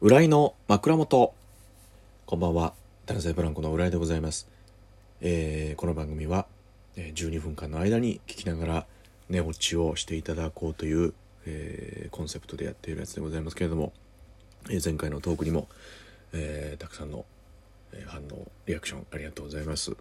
浦井の枕元。こんばんは。男性ブランコの浦井でございます、えーこの番組は12分間の間に聞きながら寝落ちをしていただこうという、えーコンセプトでやっているやつでございますけれども、えー前回のトークにも、えーたくさんの、反応リアクションありがとうございます、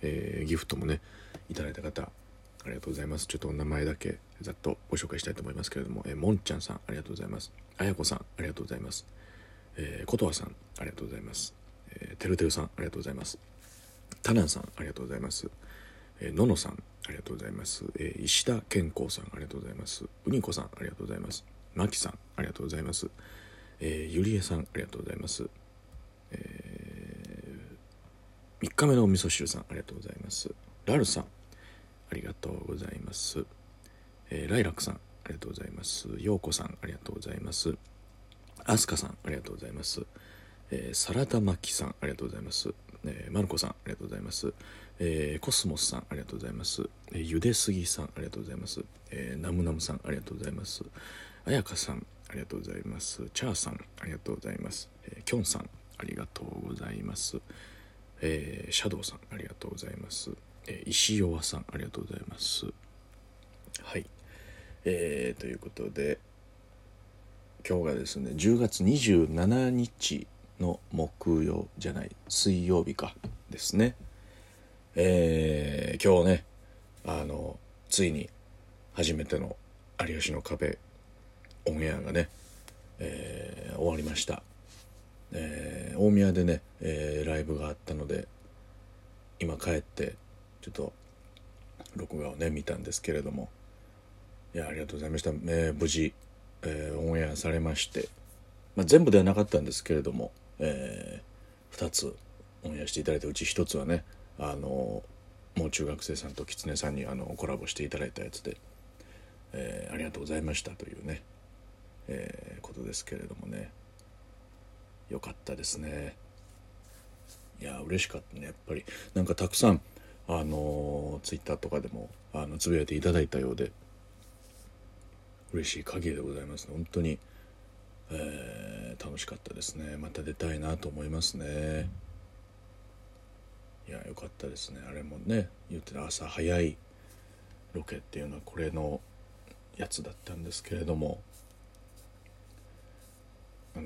えーギフトもねいただいた方ありがとうございます。ちょっとお名前だけざっとご紹介したいと思いますけれども、えーもんちゃんさんありがとうございます。あやこさんありがとうございます。えー、ことわさんありがとうございます、えー、てるてるさんありがとうございます。タナンさんありがとうございます、えー、ののさんありがとうございます、えー、石田健康さんありがとうございます。うにこさんありがとうございます。まきさんありがとうございます、えー、ゆりえさんありがとうございます、えー、3日目のお味噌汁さんありがとうございます。ラルさんありがとうございます、えー、ライラックさんありがとうございます。ようこさんありがとうございます。アスカさんありがとうございます、えー、サラダマキさんありがとうございます、えー、マルコさんありがとうございます、えー、コスモスさんありがとうございます、えー、ゆですぎさんありがとうございます、えー、ナムナムさんありがとうございます。あやかさんありがとうございます。チャーさんありがとうございます、えー、キョンさんありがとうございます、えー、シャドウさんありがとうございます、えー、石弱さんありがとうございます。はい。えー、ということで今日がですね10月27日の木曜じゃない水曜日かですね。えー、今日ねあのついに初めての「有吉の壁」オンエアがね、えー終わりました、えー大宮でね、えーライブがあったので今帰ってちょっと録画をね見たんですけれども。いやありがとうございました、えー無事えーオンエアされまして、まあ、全部ではなかったんですけれども、え2つオンエアしていただいたうち1つはねあのもう中学生さんと狐さんにあのコラボしていただいたやつで、えーありがとうございましたというね、えーことですけれどもね。よかったですね。いや嬉しかったねやっぱり。なんかたくさんあのツイッターとかでもあのつぶやいていただいたようで嬉しい限りでございます。本当に、えー楽しかったですね。また出たいなと思いますね。いやよかったですね。あれもね言ってた朝早いロケっていうのはこれのやつだったんですけれども。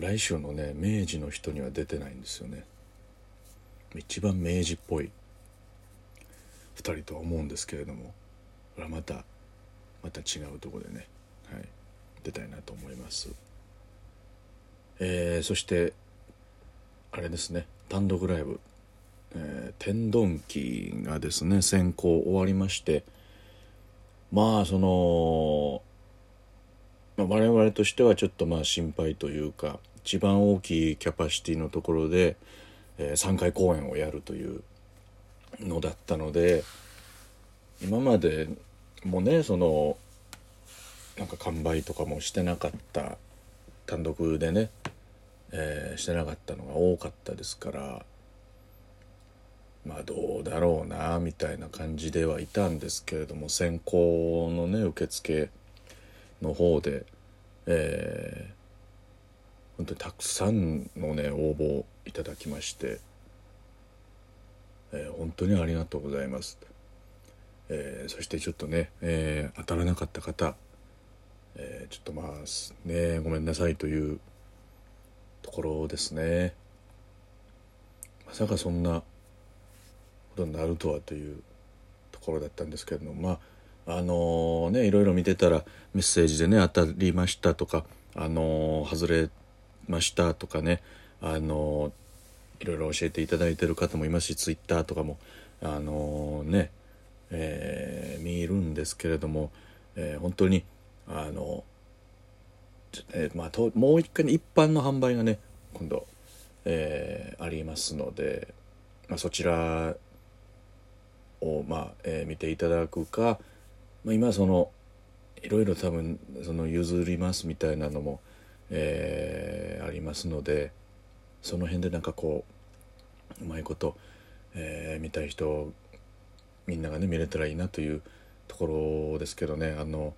来週のね明治の人には出てないんですよね。一番明治っぽい。2人とは思うんですけれども。これはまたまた違うとこでね、はい、出たいなと思います、えーそしてあれですね。単独ライブ「え天丼記」がですね先行終わりまして。まあその、まあ、我々としてはちょっとまあ心配というか一番大きいキャパシティのところで、え3回公演をやるというのだったので今までもねそのなんか完売とかもしてなかった単独でね、えーしてなかったのが多かったですからまあどうだろうなみたいな感じではいたんですけれども先行のね受付の方で、えー本当にたくさんのね応募をいただきまして、えー本当にありがとうございます。えーそしてちょっとね、えー当たらなかった方、えーちょっとまあねごめんなさいというところですね。まさかそんなことになるとはというところだったんですけれどもまああのねいろいろ見てたらメッセージでね当たりましたとかあの外れましたとかねあのいろいろ教えていただいてる方もいますしツイッターとかもあのね、え見るんですけれども、え本当にあの、えーまあ、ともう一回、ね、一般の販売がね今度、えーありますので、まあ、そちらを、まあえー見ていただくか、まあ、今そのいろいろ多分その譲りますみたいなのも、えーありますのでその辺でなんかこううまいこと、えー見たい人みんながね見れたらいいなというところですけどねあの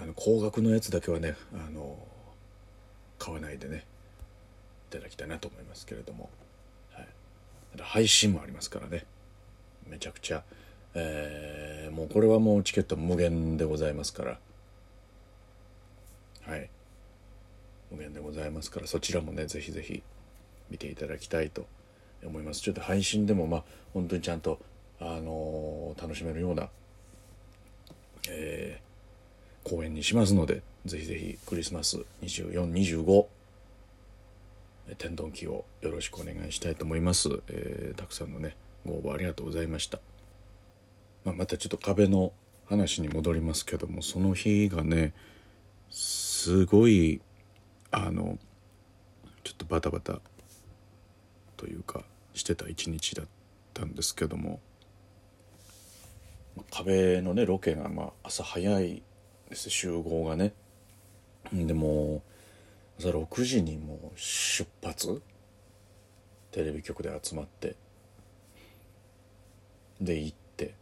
あの高額のやつだけはねあの買わないでねいただきたいなと思いますけれども、はい、配信もありますからね。めちゃくちゃ、えー、もうこれはもうチケット無限でございますから。はい。無限でございますからそちらもねぜひぜひ見ていただきたいと思います。ちょっと配信でもまあ本当にちゃんと、あのー、楽しめるような、えー、公演にしますのでぜひぜひクリスマス2425天丼機をよろしくお願いしたいと思います、えー、たくさんのねご応募ありがとうございました、まあ、またちょっと壁の話に戻りますけどもその日がねすごいあのちょっとバタバタというかしてた一日だったんですけども壁のねロケがまあ朝早いです集合がね。でも朝6時にもう出発。テレビ局で集まって。で行って。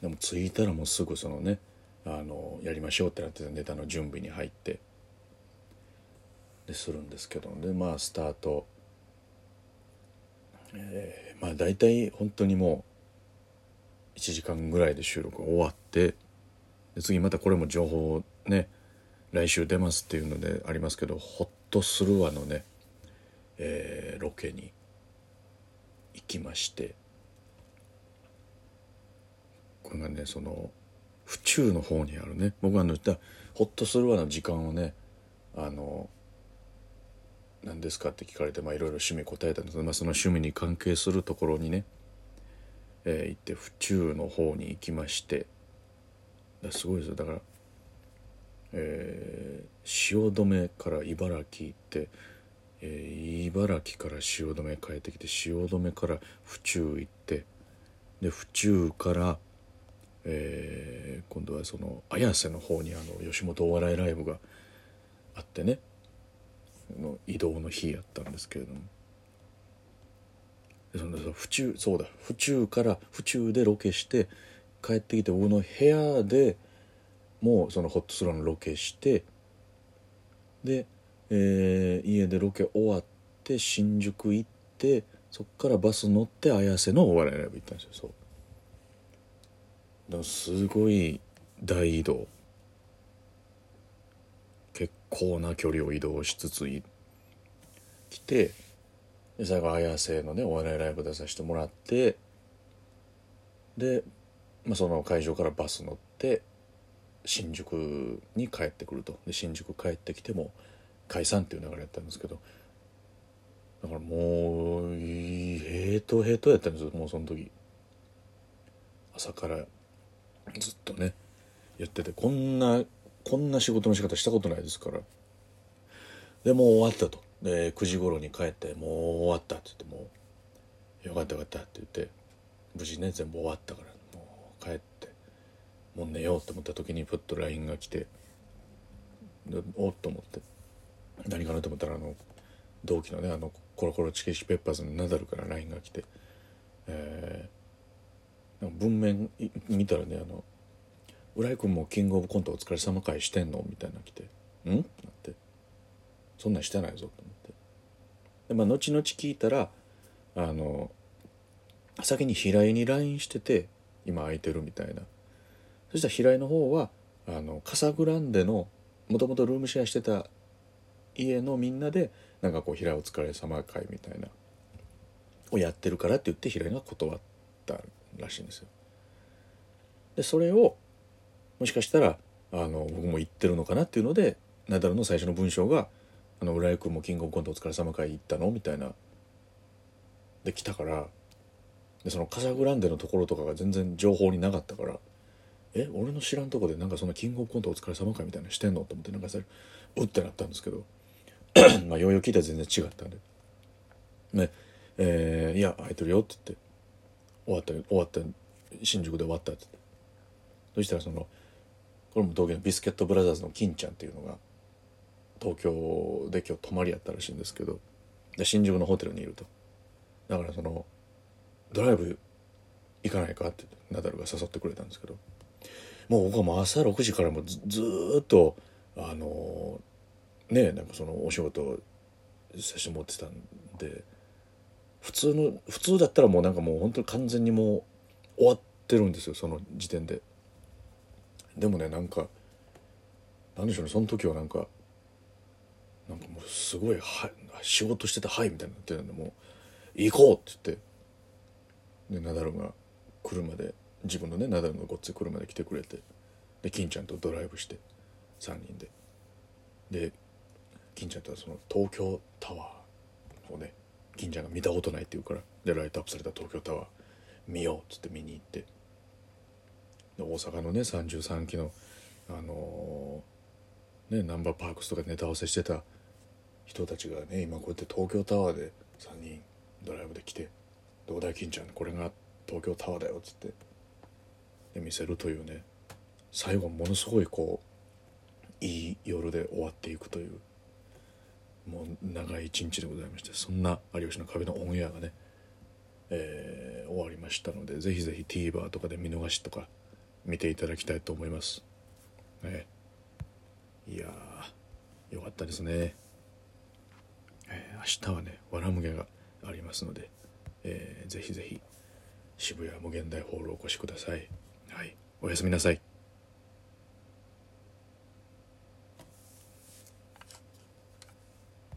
でも着いたらもうすぐそのねあのやりましょうってなってネタの準備に入って。でするんですけど。でまあスタート。えー、まあ大体本当にもう1時間ぐらいで収録が終わって。で次またこれも情報ね来週出ますっていうのでありますけど「ホッとするわ」のね、えー、ロケに行きましてこれがねその府中の方にあるね。僕が言った「ホッとするわ」の時間をねあの何ですかって聞かれていろいろ趣味答えたんですけど、まあ、その趣味に関係するところにね、えー、行って府中の方に行きましてすごいですよ。だから、えー、汐留から茨城行って、えー、茨城から汐留帰ってきて汐留から府中行ってで府中から、えー、今度はその綾瀬の方にあの吉本お笑いライブがあってねの移動の日やったんですけれども。その府中そうだ府中から府中でロケして帰ってきて僕の部屋でもうそのホットスローのロケしてで、えー、家でロケ終わって新宿行ってそっからバス乗って綾瀬のお笑いライブ行ったんですよそう。だからすごい大移動。結構な距離を移動しつつ来てで最後綾瀬のねお笑いライブ出させてもらってで、まあ、その会場からバス乗って新宿に帰ってくると。で新宿帰ってきても解散っていう流れやったんですけど。だからもうヘトヘトやったんですよ。もうその時。朝から。ずっとね。やってて。こんなこんな仕事の仕方したことないですから。でもう終わったと。で9時頃に帰って「もう終わった」って言ってもう「よかったよかった」って言って無事ね全部終わったから。帰ってもう寝ようと思った時にふっと LINE が来ておっと思って何かなと思ったらあの同期のねあのコロコロチキシペッパーズのナダルから LINE が来て、えー、文面見たらねあの「浦井君もキングオブコントお疲れ様会してんの?」みたいなの来て「ん?」ってなって「そんなんしてないぞ」と思ってで、まあ、後々聞いたらあの先に平井に LINE してて今空いてるみたいなそしたら平井の方はあのカサグランデのもともとルームシェアしてた家のみんなでなんかこう平井お疲れ様会みたいなをやってるからって言って平井が断ったらしいんですよ。でそれをもしかしたらあの僕も言ってるのかなっていうのでナダルの最初の文章が「あの浦井君もキングオブコントお疲れ様会行ったの?」みたいなで来たからでそのカサグランデのところとかが全然情報になかったから「え俺の知らんとこでなんかそんなキングオブコントお疲れ様会みたいなしてんの?」と思ってなんかそれうってなったんですけど まあようよう聞いたら全然違ったんで「ねえー、いや空いてるよ」って言って終わった終わった新宿で終わったってって。そしたらそのこれも東京のビスケットブラザーズの金ちゃんっていうのが東京で今日泊まりやったらしいんですけどで新宿のホテルにいると。だからそのドライブ行かないかってナダルが誘ってくれたんですけどもう僕はもう朝6時からもずずっとあのねなんかそのお仕事させてもらってたんで普通の普通だったらもうなんかもう本当に完全にもう終わってるんですよその時点ででもねなんかなんでしょうねその時はなんかなんかもうすごいは仕事してた「はい」みたいになってるんでもう「行こう!」って言ってでナダルが車で自分のねナダルのごっつい車で来てくれてで金ちゃんとドライブして3人で。で金ちゃんとはその東京タワーをね金ちゃんが見たことないって言うからでライトアップされた東京タワー見ようっつって見に行ってで大阪のね33期のあのーねナンバーパークスとかネタ合わせしてた人たちがね今こうやって東京タワーで3人ドライブで来て「どうだ金ちゃんこれが東京タワーだよ」っつってで見せるというね最後ものすごいこういい夜で終わっていくというもう長い一日でございましてそんな「有吉の壁」のオンエアがね、えー終わりましたのでぜひぜひ TVer とかで見逃しとか見ていただきたいと思います。ね、いやーよかったですね。え明日はね「わらむげ」がありますので、えーぜひぜひ渋谷無限大ホールお越しください。はい、おやすみなさい。